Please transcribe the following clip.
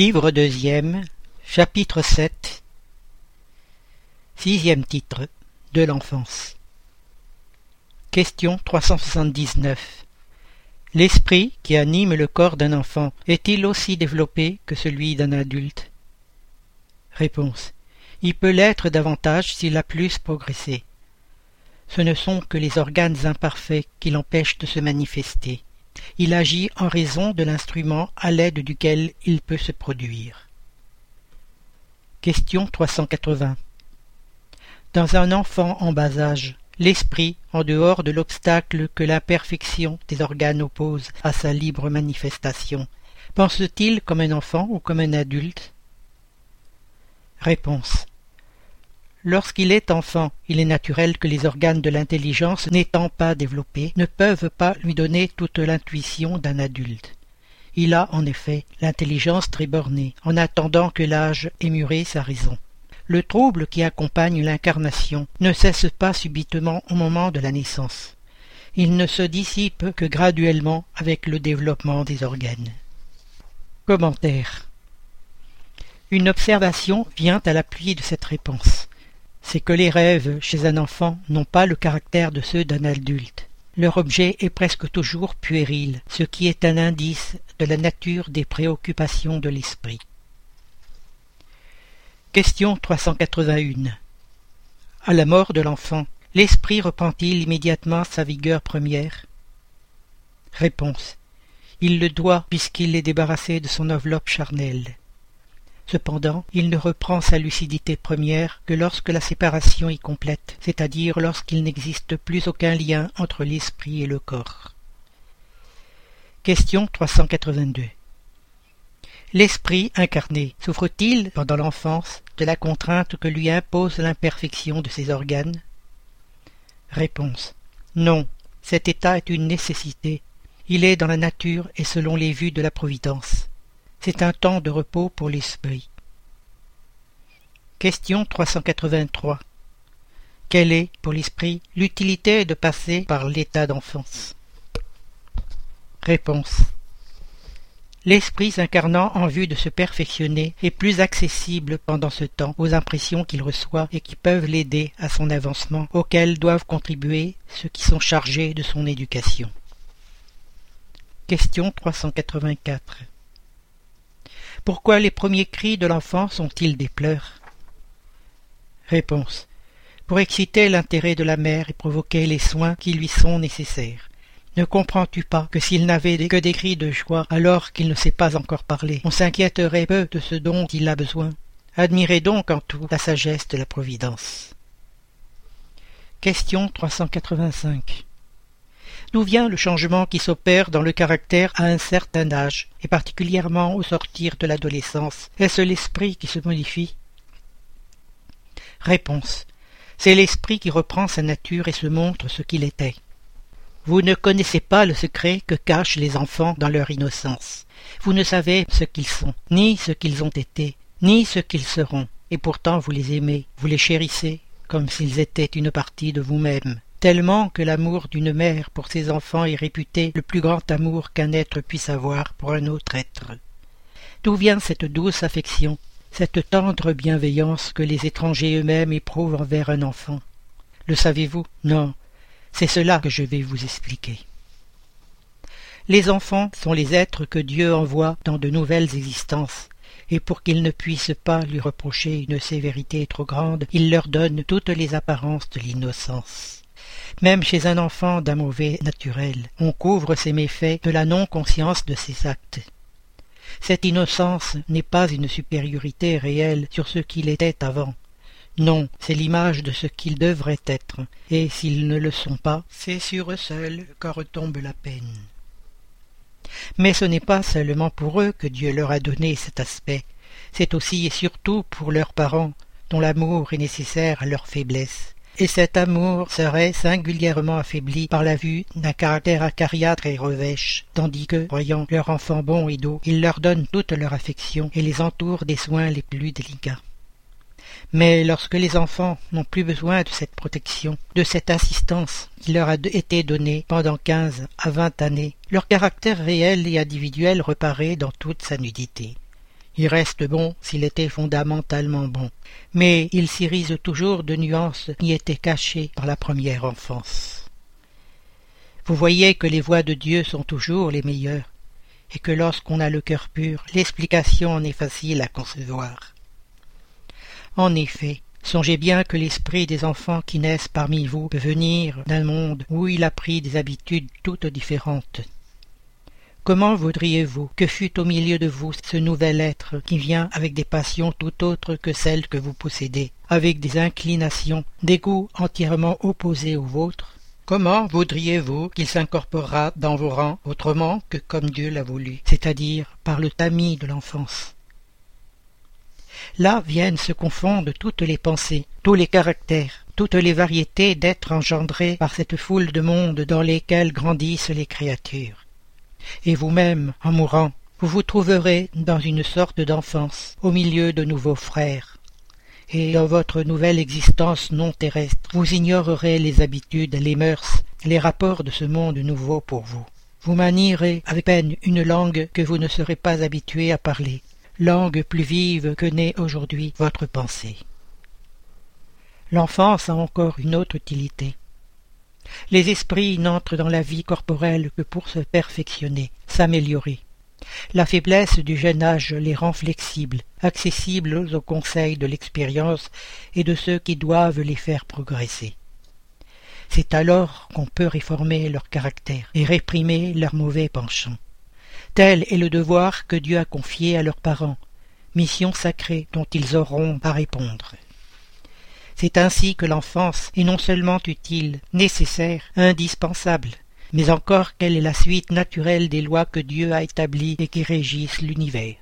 Livre deuxième, chapitre sept Sixième titre de l'enfance. Question 379. L'esprit qui anime le corps d'un enfant est-il aussi développé que celui d'un adulte? Réponse. Il peut l'être davantage s'il a plus progressé. Ce ne sont que les organes imparfaits qui l'empêchent de se manifester. Il agit en raison de l'instrument à l'aide duquel il peut se produire. Question 380. Dans un enfant en bas âge, l'esprit, en dehors de l'obstacle que l'imperfection des organes oppose à sa libre manifestation, pense-t-il comme un enfant ou comme un adulte? Réponse. Lorsqu'il est enfant, il est naturel que les organes de l'intelligence, n'étant pas développés, ne peuvent pas lui donner toute l'intuition d'un adulte. Il a, en effet, l'intelligence très bornée, en attendant que l'âge ait muré sa raison. Le trouble qui accompagne l'incarnation ne cesse pas subitement au moment de la naissance. Il ne se dissipe que graduellement avec le développement des organes. Commentaire Une observation vient à l'appui de cette réponse c'est que les rêves chez un enfant n'ont pas le caractère de ceux d'un adulte. Leur objet est presque toujours puéril, ce qui est un indice de la nature des préoccupations de l'esprit. Question 381. À la mort de l'enfant, l'esprit reprend-il immédiatement sa vigueur première? Réponse. Il le doit puisqu'il est débarrassé de son enveloppe charnelle. Cependant, il ne reprend sa lucidité première que lorsque la séparation est complète, c'est-à-dire lorsqu'il n'existe plus aucun lien entre l'esprit et le corps. Question 382. L'esprit incarné souffre-t-il, pendant l'enfance, de la contrainte que lui impose l'imperfection de ses organes? Réponse. Non, cet état est une nécessité. Il est dans la nature et selon les vues de la Providence. C'est un temps de repos pour l'esprit. Question 383. Quelle est, pour l'esprit, l'utilité de passer par l'état d'enfance? Réponse. L'esprit s'incarnant en vue de se perfectionner est plus accessible pendant ce temps aux impressions qu'il reçoit et qui peuvent l'aider à son avancement, auxquelles doivent contribuer ceux qui sont chargés de son éducation. Question 384. Pourquoi les premiers cris de l'enfant sont-ils des pleurs Réponse. Pour exciter l'intérêt de la mère et provoquer les soins qui lui sont nécessaires. Ne comprends-tu pas que s'il n'avait que des cris de joie alors qu'il ne sait pas encore parler, on s'inquiéterait peu de ce dont il a besoin? Admirez donc en tout la sagesse de la Providence. Question 385 D'où vient le changement qui s'opère dans le caractère à un certain âge, et particulièrement au sortir de l'adolescence? Est-ce l'esprit qui se modifie? Réponse. C'est l'esprit qui reprend sa nature et se montre ce qu'il était. Vous ne connaissez pas le secret que cachent les enfants dans leur innocence. Vous ne savez ce qu'ils sont, ni ce qu'ils ont été, ni ce qu'ils seront, et pourtant vous les aimez, vous les chérissez, comme s'ils étaient une partie de vous-même tellement que l'amour d'une mère pour ses enfants est réputé le plus grand amour qu'un être puisse avoir pour un autre être. D'où vient cette douce affection, cette tendre bienveillance que les étrangers eux-mêmes éprouvent envers un enfant? Le savez-vous? Non. C'est cela que je vais vous expliquer. Les enfants sont les êtres que Dieu envoie dans de nouvelles existences, et pour qu'ils ne puissent pas lui reprocher une sévérité trop grande, il leur donne toutes les apparences de l'innocence. Même chez un enfant d'un mauvais naturel, on couvre ses méfaits de la non-conscience de ses actes. Cette innocence n'est pas une supériorité réelle sur ce qu'il était avant. Non, c'est l'image de ce qu'ils devraient être, et s'ils ne le sont pas, c'est sur eux seuls qu'en retombe la peine. Mais ce n'est pas seulement pour eux que Dieu leur a donné cet aspect, c'est aussi et surtout pour leurs parents, dont l'amour est nécessaire à leur faiblesse et cet amour serait singulièrement affaibli par la vue d'un caractère acariâtre et revêche, tandis que, voyant leur enfant bon et doux, ils leur donnent toute leur affection et les entourent des soins les plus délicats. Mais lorsque les enfants n'ont plus besoin de cette protection, de cette assistance qui leur a été donnée pendant quinze à vingt années, leur caractère réel et individuel reparaît dans toute sa nudité. Il reste bon s'il était fondamentalement bon, mais il s'irise toujours de nuances qui étaient cachées par la première enfance. Vous voyez que les voies de Dieu sont toujours les meilleures, et que lorsqu'on a le cœur pur, l'explication en est facile à concevoir. En effet, songez bien que l'esprit des enfants qui naissent parmi vous peut venir d'un monde où il a pris des habitudes toutes différentes, Comment voudriez-vous que fût au milieu de vous ce nouvel être qui vient avec des passions tout autres que celles que vous possédez, avec des inclinations, des goûts entièrement opposés aux vôtres? Comment voudriez-vous qu'il s'incorporera dans vos rangs autrement que comme Dieu l'a voulu, c'est-à-dire par le tamis de l'enfance? Là viennent se confondre toutes les pensées, tous les caractères, toutes les variétés d'êtres engendrés par cette foule de mondes dans lesquels grandissent les créatures et vous-même, en mourant, vous vous trouverez dans une sorte d'enfance, au milieu de nouveaux frères. Et dans votre nouvelle existence non terrestre, vous ignorerez les habitudes, les mœurs, les rapports de ce monde nouveau pour vous. Vous manierez avec peine une langue que vous ne serez pas habitué à parler, langue plus vive que n'est aujourd'hui votre pensée. L'enfance a encore une autre utilité. Les esprits n'entrent dans la vie corporelle que pour se perfectionner, s'améliorer. La faiblesse du jeune âge les rend flexibles, accessibles aux conseils de l'expérience et de ceux qui doivent les faire progresser. C'est alors qu'on peut réformer leur caractère et réprimer leurs mauvais penchants. Tel est le devoir que Dieu a confié à leurs parents, mission sacrée dont ils auront à répondre. C'est ainsi que l'enfance est non seulement utile, nécessaire, indispensable, mais encore qu'elle est la suite naturelle des lois que Dieu a établies et qui régissent l'univers.